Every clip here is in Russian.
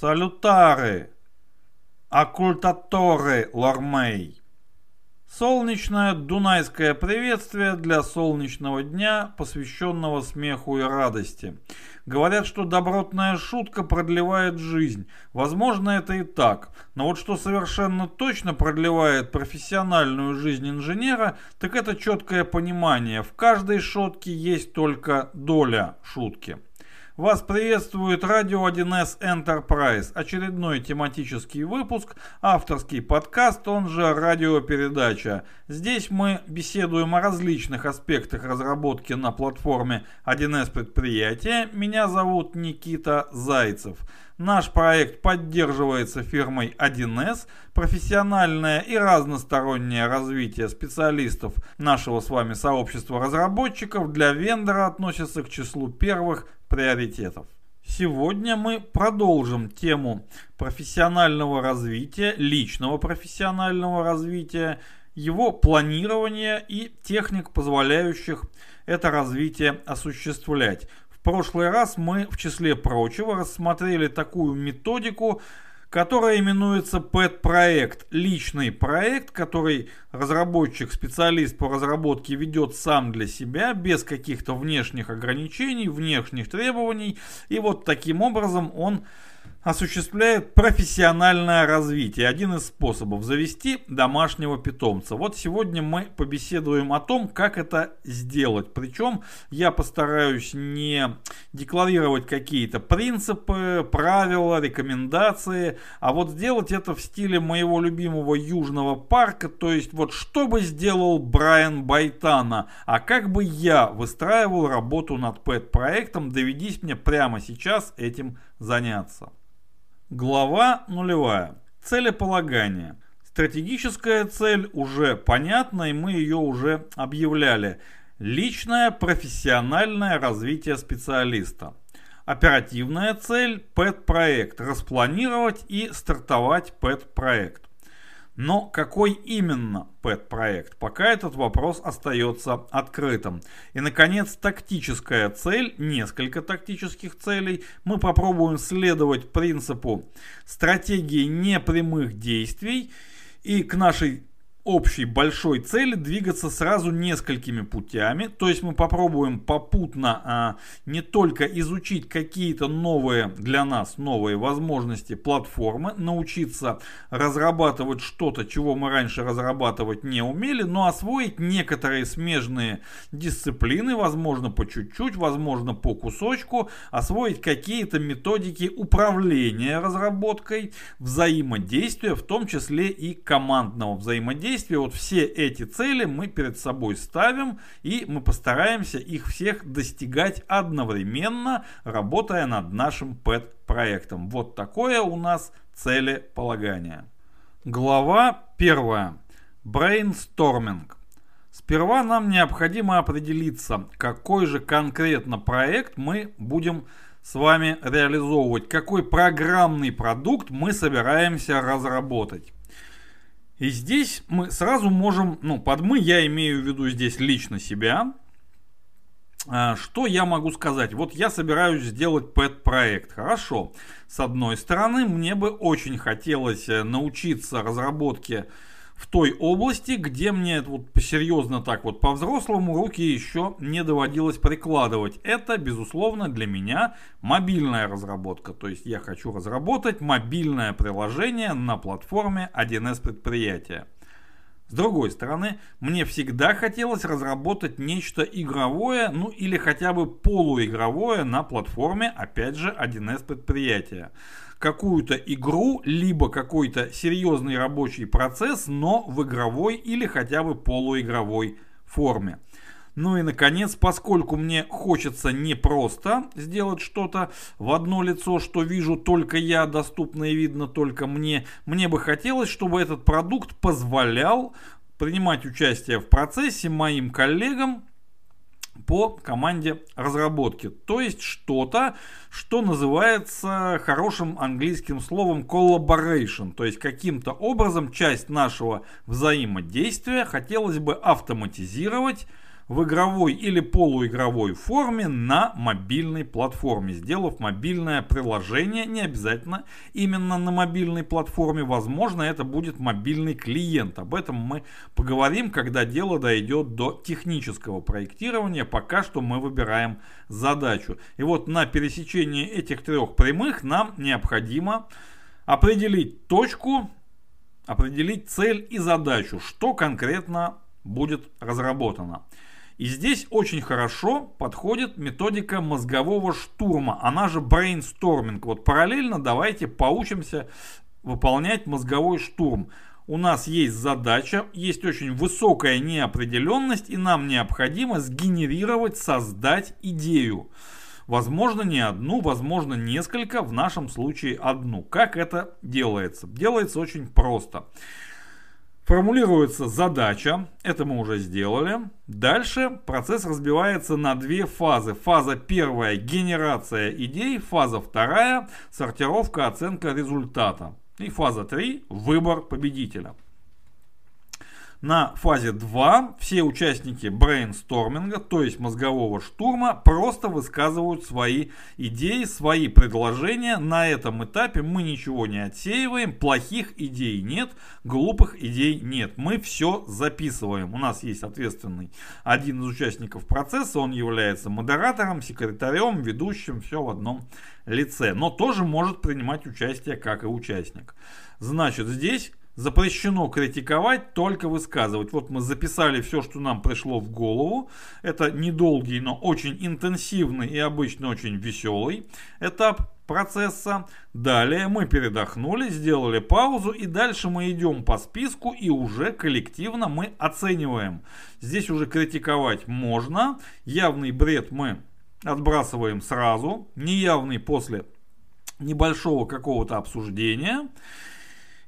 Салютары! Оккультаторы Лормей! Солнечное дунайское приветствие для солнечного дня, посвященного смеху и радости. Говорят, что добротная шутка продлевает жизнь. Возможно, это и так. Но вот что совершенно точно продлевает профессиональную жизнь инженера, так это четкое понимание. В каждой шутке есть только доля шутки. Вас приветствует Радио 1С Enterprise, очередной тематический выпуск, авторский подкаст, он же радиопередача. Здесь мы беседуем о различных аспектах разработки на платформе 1С предприятия. Меня зовут Никита Зайцев. Наш проект поддерживается фирмой 1С. Профессиональное и разностороннее развитие специалистов нашего с вами сообщества разработчиков для вендора относится к числу первых приоритетов. Сегодня мы продолжим тему профессионального развития, личного профессионального развития, его планирования и техник, позволяющих это развитие осуществлять. В прошлый раз мы, в числе прочего, рассмотрели такую методику, которая именуется PET-проект. Личный проект, который разработчик, специалист по разработке ведет сам для себя, без каких-то внешних ограничений, внешних требований. И вот таким образом он осуществляет профессиональное развитие. Один из способов завести домашнего питомца. Вот сегодня мы побеседуем о том, как это сделать. Причем я постараюсь не декларировать какие-то принципы, правила, рекомендации, а вот сделать это в стиле моего любимого Южного парка. То есть вот что бы сделал Брайан Байтана, а как бы я выстраивал работу над пэт-проектом, доведись мне прямо сейчас этим заняться. Глава нулевая. Целеполагание. Стратегическая цель уже понятна, и мы ее уже объявляли. Личное профессиональное развитие специалиста. Оперативная цель – ПЭТ-проект. Распланировать и стартовать ПЭТ-проект. Но какой именно PET-проект? Пока этот вопрос остается открытым. И, наконец, тактическая цель, несколько тактических целей. Мы попробуем следовать принципу стратегии непрямых действий. И к нашей общей большой цели двигаться сразу несколькими путями. То есть мы попробуем попутно а, не только изучить какие-то новые для нас новые возможности платформы, научиться разрабатывать что-то, чего мы раньше разрабатывать не умели, но освоить некоторые смежные дисциплины, возможно по чуть-чуть, возможно по кусочку, освоить какие-то методики управления разработкой, взаимодействия, в том числе и командного взаимодействия действия, вот все эти цели мы перед собой ставим и мы постараемся их всех достигать одновременно, работая над нашим PET-проектом. Вот такое у нас целеполагание. Глава первая. Брейнсторминг. Сперва нам необходимо определиться, какой же конкретно проект мы будем с вами реализовывать, какой программный продукт мы собираемся разработать. И здесь мы сразу можем, ну, под мы я имею в виду здесь лично себя. А, что я могу сказать? Вот я собираюсь сделать пэт-проект. Хорошо. С одной стороны, мне бы очень хотелось э, научиться разработке в той области, где мне вот серьезно так вот по-взрослому руки еще не доводилось прикладывать. Это, безусловно, для меня мобильная разработка. То есть я хочу разработать мобильное приложение на платформе 1С предприятия. С другой стороны, мне всегда хотелось разработать нечто игровое, ну или хотя бы полуигровое на платформе, опять же, 1С предприятия какую-то игру, либо какой-то серьезный рабочий процесс, но в игровой или хотя бы полуигровой форме. Ну и наконец, поскольку мне хочется не просто сделать что-то в одно лицо, что вижу только я, доступно и видно только мне, мне бы хотелось, чтобы этот продукт позволял принимать участие в процессе моим коллегам по команде разработки. То есть что-то, что называется хорошим английским словом collaboration. То есть каким-то образом часть нашего взаимодействия хотелось бы автоматизировать в игровой или полуигровой форме на мобильной платформе, сделав мобильное приложение, не обязательно именно на мобильной платформе, возможно это будет мобильный клиент. Об этом мы поговорим, когда дело дойдет до технического проектирования, пока что мы выбираем задачу. И вот на пересечении этих трех прямых нам необходимо определить точку, определить цель и задачу, что конкретно будет разработано. И здесь очень хорошо подходит методика мозгового штурма, она же брейнсторминг. Вот параллельно давайте поучимся выполнять мозговой штурм. У нас есть задача, есть очень высокая неопределенность, и нам необходимо сгенерировать, создать идею. Возможно не одну, возможно несколько, в нашем случае одну. Как это делается? Делается очень просто. Формулируется задача, это мы уже сделали. Дальше процесс разбивается на две фазы. Фаза первая – генерация идей, фаза вторая – сортировка, оценка результата. И фаза 3 – выбор победителя. На фазе 2 все участники брейнсторминга, то есть мозгового штурма, просто высказывают свои идеи, свои предложения. На этом этапе мы ничего не отсеиваем, плохих идей нет, глупых идей нет. Мы все записываем. У нас есть ответственный один из участников процесса, он является модератором, секретарем, ведущим, все в одном лице. Но тоже может принимать участие как и участник. Значит, здесь Запрещено критиковать, только высказывать. Вот мы записали все, что нам пришло в голову. Это недолгий, но очень интенсивный и обычно очень веселый этап процесса. Далее мы передохнули, сделали паузу и дальше мы идем по списку и уже коллективно мы оцениваем. Здесь уже критиковать можно. Явный бред мы отбрасываем сразу, неявный после небольшого какого-то обсуждения.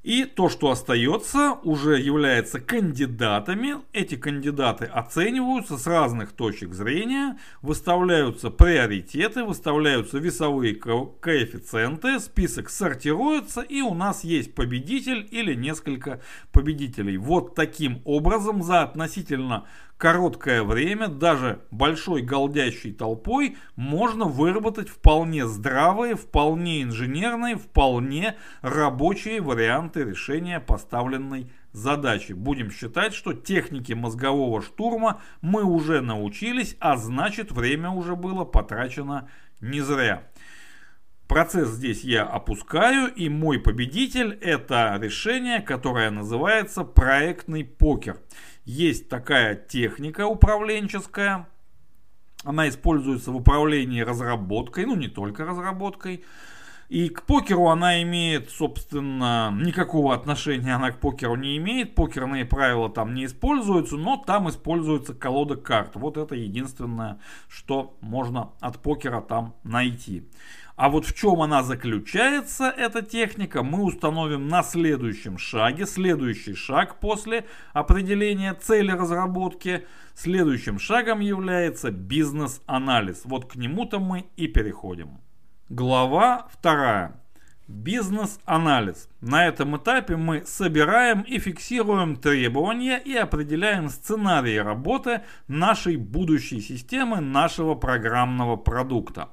И то, что остается, уже является кандидатами. Эти кандидаты оцениваются с разных точек зрения, выставляются приоритеты, выставляются весовые ко коэффициенты, список сортируется и у нас есть победитель или несколько победителей. Вот таким образом за относительно короткое время даже большой голдящей толпой можно выработать вполне здравые, вполне инженерные, вполне рабочие варианты решения поставленной задачи. Будем считать, что техники мозгового штурма мы уже научились, а значит время уже было потрачено не зря. Процесс здесь я опускаю, и мой победитель это решение, которое называется проектный покер. Есть такая техника управленческая, она используется в управлении разработкой, ну не только разработкой. И к покеру она имеет, собственно, никакого отношения она к покеру не имеет. Покерные правила там не используются, но там используется колода карт. Вот это единственное, что можно от покера там найти. А вот в чем она заключается, эта техника, мы установим на следующем шаге. Следующий шаг после определения цели разработки. Следующим шагом является бизнес-анализ. Вот к нему-то мы и переходим. Глава вторая. Бизнес-анализ. На этом этапе мы собираем и фиксируем требования и определяем сценарии работы нашей будущей системы, нашего программного продукта.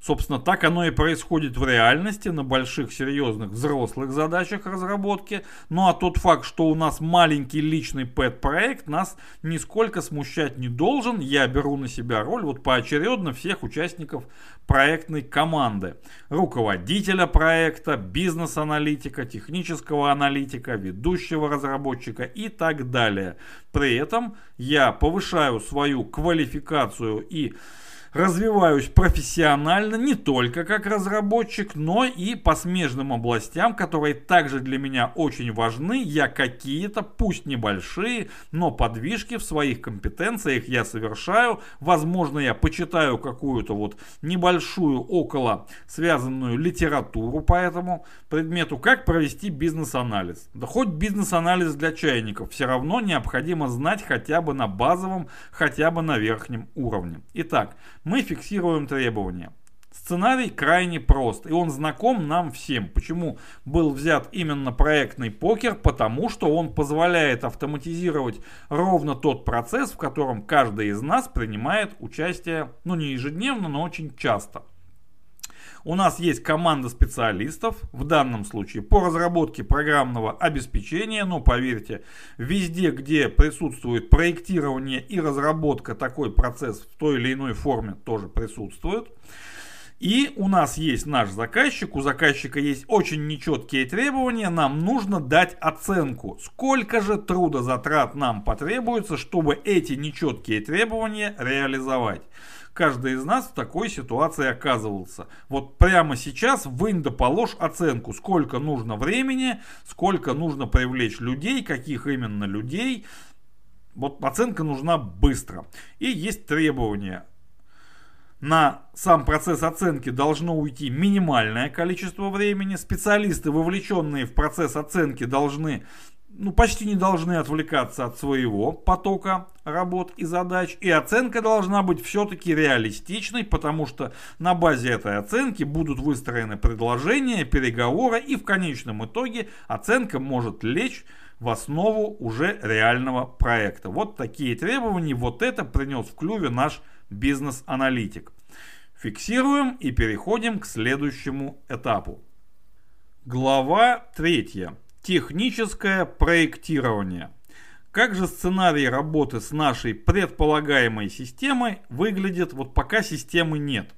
Собственно, так оно и происходит в реальности на больших серьезных взрослых задачах разработки. Ну а тот факт, что у нас маленький личный пэт-проект, нас нисколько смущать не должен. Я беру на себя роль вот поочередно всех участников проектной команды. Руководителя проекта, бизнес-аналитика, технического аналитика, ведущего разработчика и так далее. При этом я повышаю свою квалификацию и развиваюсь профессионально не только как разработчик, но и по смежным областям, которые также для меня очень важны. Я какие-то, пусть небольшие, но подвижки в своих компетенциях я совершаю. Возможно, я почитаю какую-то вот небольшую около связанную литературу по этому предмету. Как провести бизнес-анализ? Да хоть бизнес-анализ для чайников, все равно необходимо знать хотя бы на базовом, хотя бы на верхнем уровне. Итак, мы фиксируем требования. Сценарий крайне прост, и он знаком нам всем. Почему был взят именно проектный покер? Потому что он позволяет автоматизировать ровно тот процесс, в котором каждый из нас принимает участие, ну не ежедневно, но очень часто. У нас есть команда специалистов, в данном случае по разработке программного обеспечения, но поверьте, везде, где присутствует проектирование и разработка, такой процесс в той или иной форме тоже присутствует. И у нас есть наш заказчик, у заказчика есть очень нечеткие требования, нам нужно дать оценку, сколько же трудозатрат нам потребуется, чтобы эти нечеткие требования реализовать каждый из нас в такой ситуации оказывался. Вот прямо сейчас вынь да положь оценку, сколько нужно времени, сколько нужно привлечь людей, каких именно людей. Вот оценка нужна быстро. И есть требования. На сам процесс оценки должно уйти минимальное количество времени. Специалисты, вовлеченные в процесс оценки, должны ну, почти не должны отвлекаться от своего потока работ и задач. И оценка должна быть все-таки реалистичной, потому что на базе этой оценки будут выстроены предложения, переговоры, и в конечном итоге оценка может лечь в основу уже реального проекта. Вот такие требования, вот это принес в клюве наш бизнес-аналитик. Фиксируем и переходим к следующему этапу. Глава третья. Техническое проектирование. Как же сценарий работы с нашей предполагаемой системой выглядит, вот пока системы нет.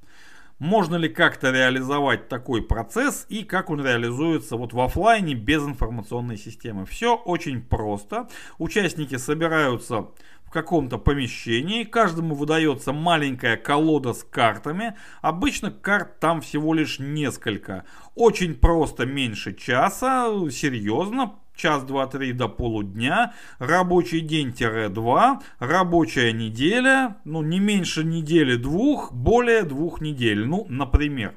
Можно ли как-то реализовать такой процесс и как он реализуется вот в офлайне без информационной системы. Все очень просто. Участники собираются каком-то помещении, каждому выдается маленькая колода с картами, обычно карт там всего лишь несколько. Очень просто, меньше часа, серьезно, час, два, три до полудня, рабочий день-два, рабочая неделя, ну не меньше недели двух, более двух недель, ну например.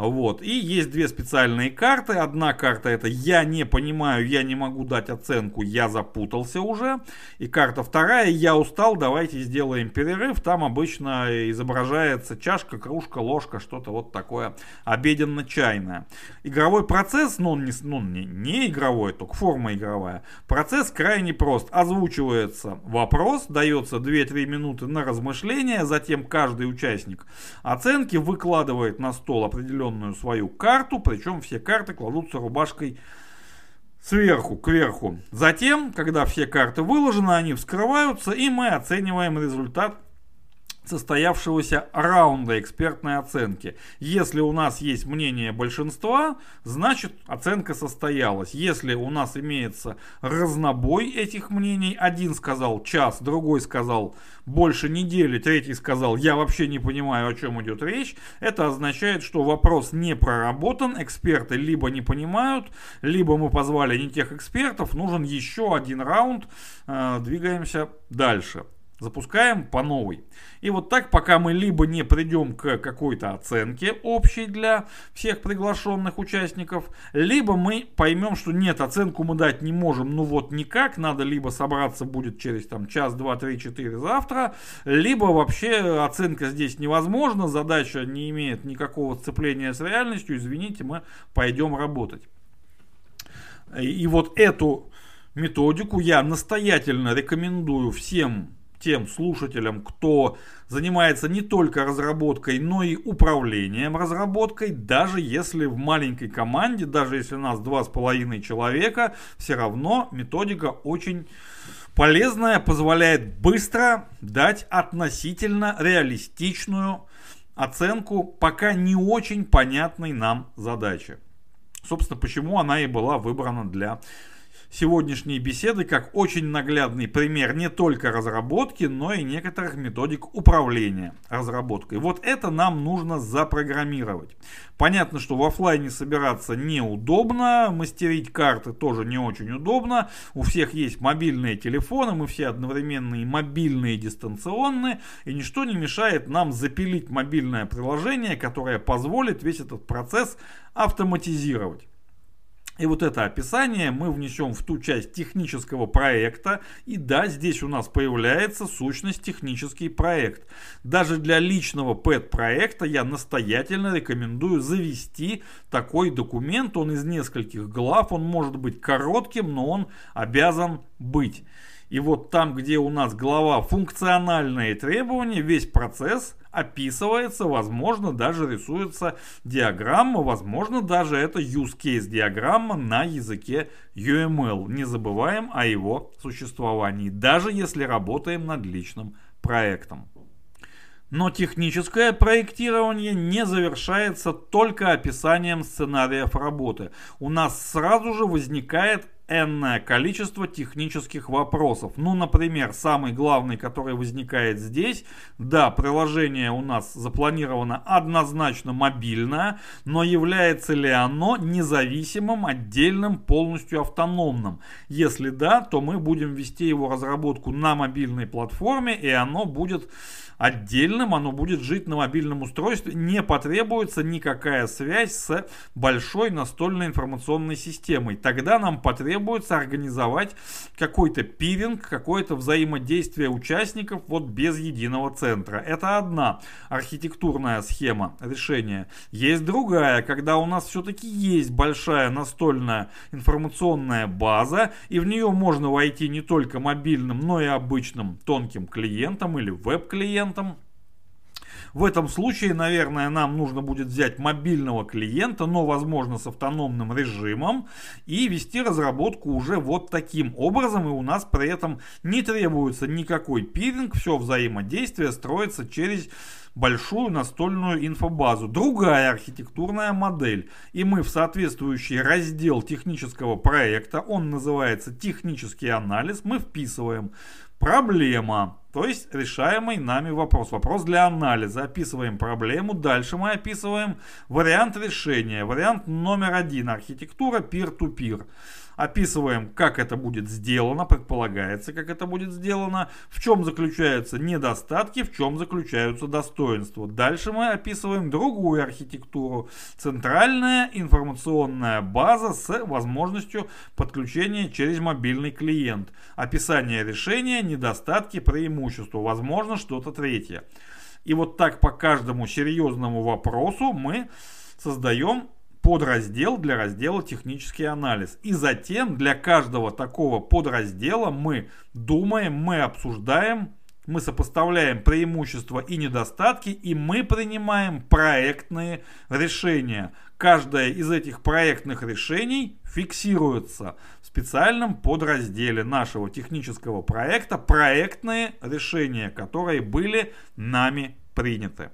Вот. И есть две специальные карты. Одна карта это «Я не понимаю, я не могу дать оценку, я запутался уже». И карта вторая «Я устал, давайте сделаем перерыв». Там обычно изображается чашка, кружка, ложка, что-то вот такое обеденно-чайное. Игровой процесс, ну он не, ну, не, не игровой, только форма игровая. Процесс крайне прост. Озвучивается вопрос, дается 2-3 минуты на размышление, затем каждый участник оценки выкладывает на стол определенную определенную свою карту, причем все карты кладутся рубашкой сверху, кверху. Затем, когда все карты выложены, они вскрываются, и мы оцениваем результат состоявшегося раунда экспертной оценки. Если у нас есть мнение большинства, значит оценка состоялась. Если у нас имеется разнобой этих мнений, один сказал час, другой сказал больше недели, третий сказал я вообще не понимаю о чем идет речь, это означает, что вопрос не проработан, эксперты либо не понимают, либо мы позвали не тех экспертов, нужен еще один раунд, э, двигаемся дальше. Запускаем по новой. И вот так, пока мы либо не придем к какой-то оценке общей для всех приглашенных участников, либо мы поймем, что нет, оценку мы дать не можем, ну вот никак, надо либо собраться будет через там час, два, три, четыре завтра, либо вообще оценка здесь невозможна, задача не имеет никакого сцепления с реальностью, извините, мы пойдем работать. И вот эту методику я настоятельно рекомендую всем тем слушателям, кто занимается не только разработкой, но и управлением разработкой, даже если в маленькой команде, даже если у нас два с половиной человека, все равно методика очень полезная, позволяет быстро дать относительно реалистичную оценку пока не очень понятной нам задачи. Собственно, почему она и была выбрана для сегодняшней беседы как очень наглядный пример не только разработки, но и некоторых методик управления разработкой. Вот это нам нужно запрограммировать. Понятно, что в офлайне собираться неудобно, мастерить карты тоже не очень удобно. У всех есть мобильные телефоны, мы все одновременно и мобильные, и дистанционные, и ничто не мешает нам запилить мобильное приложение, которое позволит весь этот процесс автоматизировать. И вот это описание мы внесем в ту часть технического проекта. И да, здесь у нас появляется сущность технический проект. Даже для личного PET-проекта я настоятельно рекомендую завести такой документ. Он из нескольких глав, он может быть коротким, но он обязан быть. И вот там, где у нас глава функциональные требования, весь процесс описывается, возможно, даже рисуется диаграмма, возможно, даже это use case диаграмма на языке UML. Не забываем о его существовании, даже если работаем над личным проектом. Но техническое проектирование не завершается только описанием сценариев работы. У нас сразу же возникает энное количество технических вопросов. Ну, например, самый главный, который возникает здесь, да, приложение у нас запланировано однозначно мобильное, но является ли оно независимым, отдельным, полностью автономным? Если да, то мы будем вести его разработку на мобильной платформе, и оно будет отдельным, оно будет жить на мобильном устройстве, не потребуется никакая связь с большой настольной информационной системой. Тогда нам потребуется организовать какой-то пиринг, какое-то взаимодействие участников вот без единого центра. Это одна архитектурная схема решения. Есть другая, когда у нас все-таки есть большая настольная информационная база, и в нее можно войти не только мобильным, но и обычным тонким клиентом или веб-клиентом, клиентом. В этом случае, наверное, нам нужно будет взять мобильного клиента, но, возможно, с автономным режимом и вести разработку уже вот таким образом. И у нас при этом не требуется никакой пиринг, все взаимодействие строится через большую настольную инфобазу. Другая архитектурная модель. И мы в соответствующий раздел технического проекта, он называется технический анализ, мы вписываем проблема. То есть решаемый нами вопрос. Вопрос для анализа. Описываем проблему. Дальше мы описываем вариант решения. Вариант номер один. Архитектура peer-to-peer. -peer описываем, как это будет сделано, предполагается, как это будет сделано, в чем заключаются недостатки, в чем заключаются достоинства. Дальше мы описываем другую архитектуру. Центральная информационная база с возможностью подключения через мобильный клиент. Описание решения, недостатки, преимущества. Возможно, что-то третье. И вот так по каждому серьезному вопросу мы создаем подраздел для раздела технический анализ. И затем для каждого такого подраздела мы думаем, мы обсуждаем, мы сопоставляем преимущества и недостатки, и мы принимаем проектные решения. Каждое из этих проектных решений фиксируется в специальном подразделе нашего технического проекта «Проектные решения», которые были нами приняты.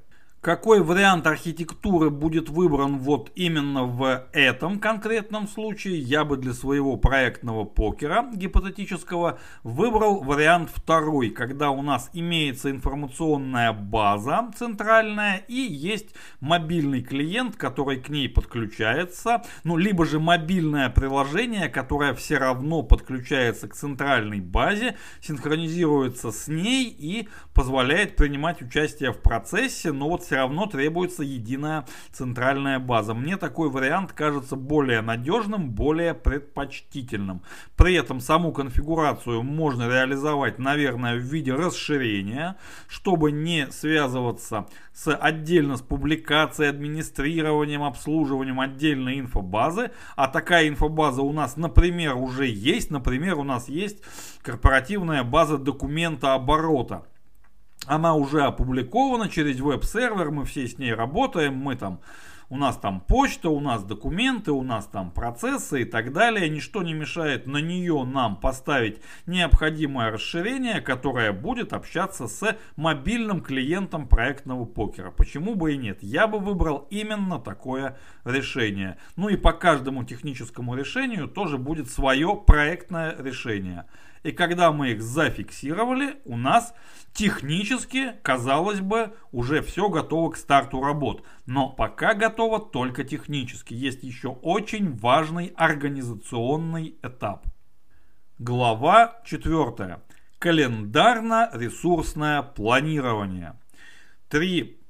Какой вариант архитектуры будет выбран вот именно в этом конкретном случае, я бы для своего проектного покера гипотетического выбрал вариант второй, когда у нас имеется информационная база центральная и есть мобильный клиент, который к ней подключается, ну либо же мобильное приложение, которое все равно подключается к центральной базе, синхронизируется с ней и позволяет принимать участие в процессе, но вот все равно требуется единая центральная база. Мне такой вариант кажется более надежным, более предпочтительным. При этом саму конфигурацию можно реализовать, наверное, в виде расширения, чтобы не связываться с отдельно с публикацией, администрированием, обслуживанием отдельной инфобазы. А такая инфобаза у нас, например, уже есть. Например, у нас есть корпоративная база документа оборота она уже опубликована через веб-сервер, мы все с ней работаем, мы там, у нас там почта, у нас документы, у нас там процессы и так далее. Ничто не мешает на нее нам поставить необходимое расширение, которое будет общаться с мобильным клиентом проектного покера. Почему бы и нет? Я бы выбрал именно такое решение. Ну и по каждому техническому решению тоже будет свое проектное решение. И когда мы их зафиксировали, у нас технически, казалось бы, уже все готово к старту работ. Но пока готово только технически. Есть еще очень важный организационный этап. Глава 4. Календарно-ресурсное планирование. Три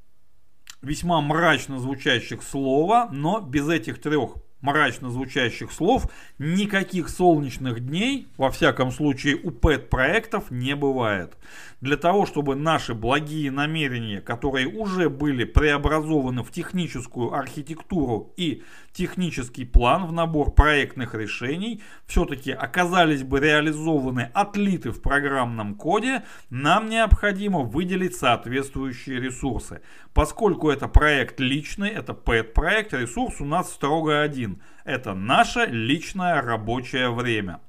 весьма мрачно звучащих слова, но без этих трех мрачно звучащих слов, никаких солнечных дней, во всяком случае у пэт-проектов, не бывает. Для того, чтобы наши благие намерения, которые уже были преобразованы в техническую архитектуру и технический план в набор проектных решений, все-таки оказались бы реализованы, отлиты в программном коде, нам необходимо выделить соответствующие ресурсы. Поскольку это проект личный, это PET-проект, ресурс у нас строго один. Это наше личное рабочее время.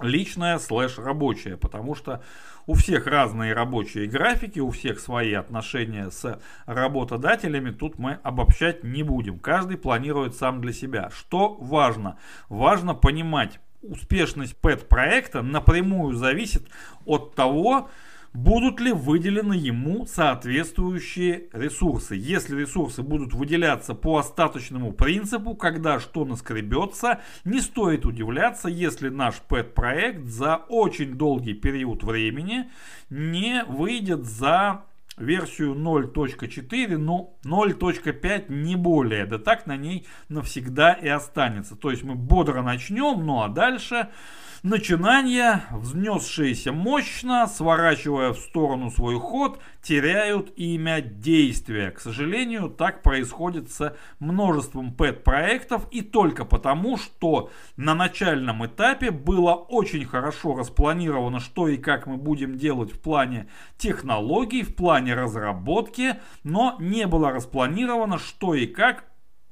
Личное слэш рабочее, потому что у всех разные рабочие графики, у всех свои отношения с работодателями. Тут мы обобщать не будем. Каждый планирует сам для себя. Что важно? Важно понимать, успешность PET-проекта напрямую зависит от того, будут ли выделены ему соответствующие ресурсы. Если ресурсы будут выделяться по остаточному принципу, когда что наскребется, не стоит удивляться, если наш пэт-проект за очень долгий период времени не выйдет за версию 0.4, но 0.5 не более. Да так на ней навсегда и останется. То есть мы бодро начнем, ну а дальше Начинания, взнесшиеся мощно, сворачивая в сторону свой ход, теряют имя действия. К сожалению, так происходит с множеством пэт-проектов и только потому, что на начальном этапе было очень хорошо распланировано, что и как мы будем делать в плане технологий, в плане разработки, но не было распланировано, что и как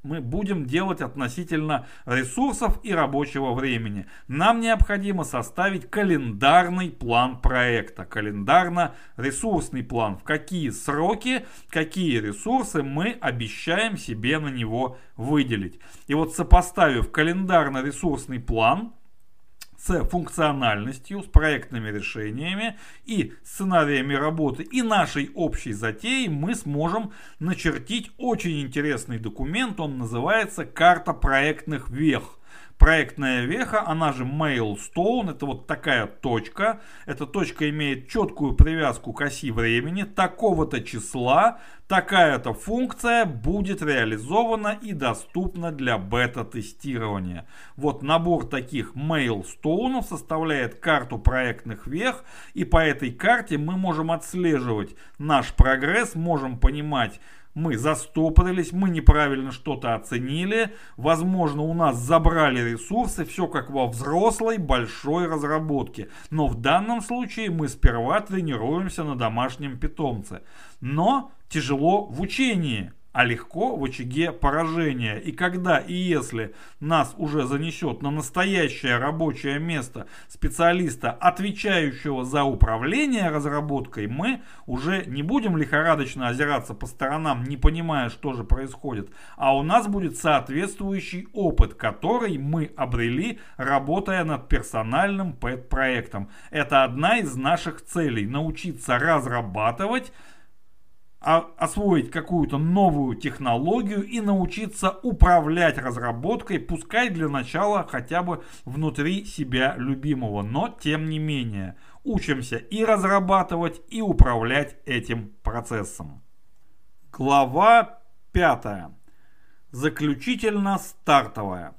мы будем делать относительно ресурсов и рабочего времени. Нам необходимо составить календарный план проекта, календарно-ресурсный план, в какие сроки, какие ресурсы мы обещаем себе на него выделить. И вот сопоставив календарно-ресурсный план, с функциональностью, с проектными решениями и сценариями работы и нашей общей затеей мы сможем начертить очень интересный документ. Он называется «Карта проектных вех». Проектная веха, она же Mailstone, это вот такая точка. Эта точка имеет четкую привязку к оси времени. Такого-то числа такая-то функция будет реализована и доступна для бета-тестирования. Вот набор таких Mailstone составляет карту проектных вех. И по этой карте мы можем отслеживать наш прогресс, можем понимать, мы застопорились, мы неправильно что-то оценили, возможно у нас забрали ресурсы, все как во взрослой большой разработке. Но в данном случае мы сперва тренируемся на домашнем питомце. Но тяжело в учении а легко в очаге поражения. И когда и если нас уже занесет на настоящее рабочее место специалиста, отвечающего за управление разработкой, мы уже не будем лихорадочно озираться по сторонам, не понимая, что же происходит, а у нас будет соответствующий опыт, который мы обрели, работая над персональным пэт-проектом. Это одна из наших целей – научиться разрабатывать освоить какую-то новую технологию и научиться управлять разработкой, пускай для начала хотя бы внутри себя любимого, но тем не менее учимся и разрабатывать, и управлять этим процессом. Глава 5. Заключительно стартовая.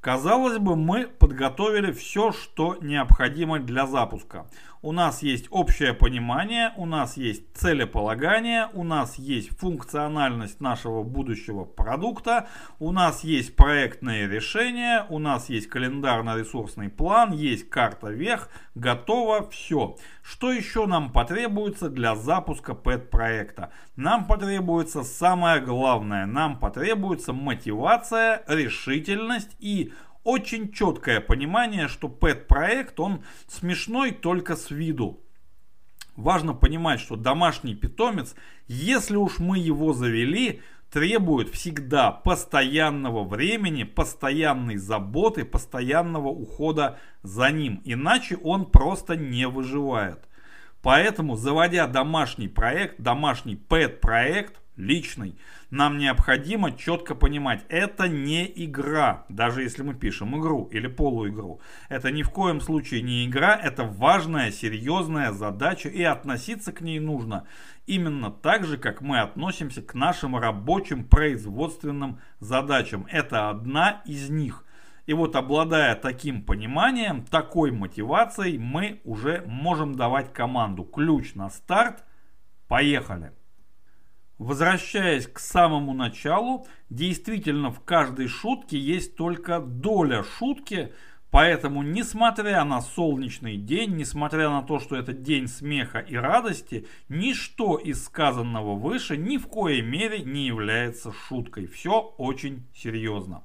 Казалось бы, мы подготовили все, что необходимо для запуска у нас есть общее понимание, у нас есть целеполагание, у нас есть функциональность нашего будущего продукта, у нас есть проектные решения, у нас есть календарно-ресурсный план, есть карта вверх, готово все. Что еще нам потребуется для запуска пэт-проекта? Нам потребуется самое главное, нам потребуется мотивация, решительность и очень четкое понимание, что пэт-проект, он смешной только с виду. Важно понимать, что домашний питомец, если уж мы его завели, требует всегда постоянного времени, постоянной заботы, постоянного ухода за ним. Иначе он просто не выживает. Поэтому, заводя домашний проект, домашний пэт-проект, личный. Нам необходимо четко понимать, это не игра, даже если мы пишем игру или полуигру. Это ни в коем случае не игра, это важная, серьезная задача, и относиться к ней нужно именно так же, как мы относимся к нашим рабочим производственным задачам. Это одна из них. И вот обладая таким пониманием, такой мотивацией, мы уже можем давать команду. Ключ на старт. Поехали! Возвращаясь к самому началу, действительно в каждой шутке есть только доля шутки, поэтому несмотря на солнечный день, несмотря на то, что это день смеха и радости, ничто из сказанного выше ни в коей мере не является шуткой. Все очень серьезно.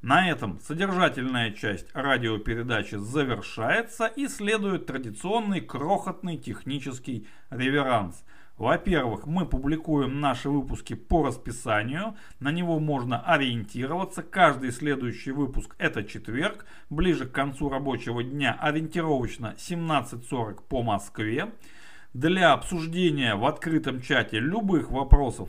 На этом содержательная часть радиопередачи завершается и следует традиционный крохотный технический реверанс – во-первых, мы публикуем наши выпуски по расписанию, на него можно ориентироваться. Каждый следующий выпуск это четверг, ближе к концу рабочего дня ориентировочно 17.40 по Москве. Для обсуждения в открытом чате любых вопросов,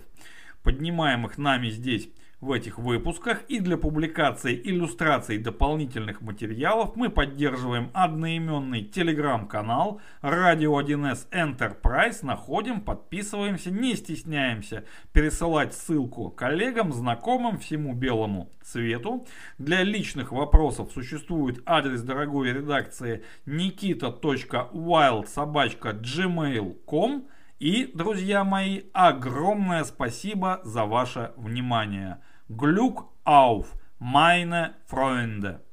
поднимаемых нами здесь, в этих выпусках и для публикации иллюстраций дополнительных материалов мы поддерживаем одноименный телеграм-канал Radio 1С Enterprise. Находим, подписываемся, не стесняемся пересылать ссылку коллегам, знакомым, всему белому свету. Для личных вопросов существует адрес дорогой редакции nikita.wildsobachka.gmail.com и, друзья мои, огромное спасибо за ваше внимание. Glück auf, meine Freunde!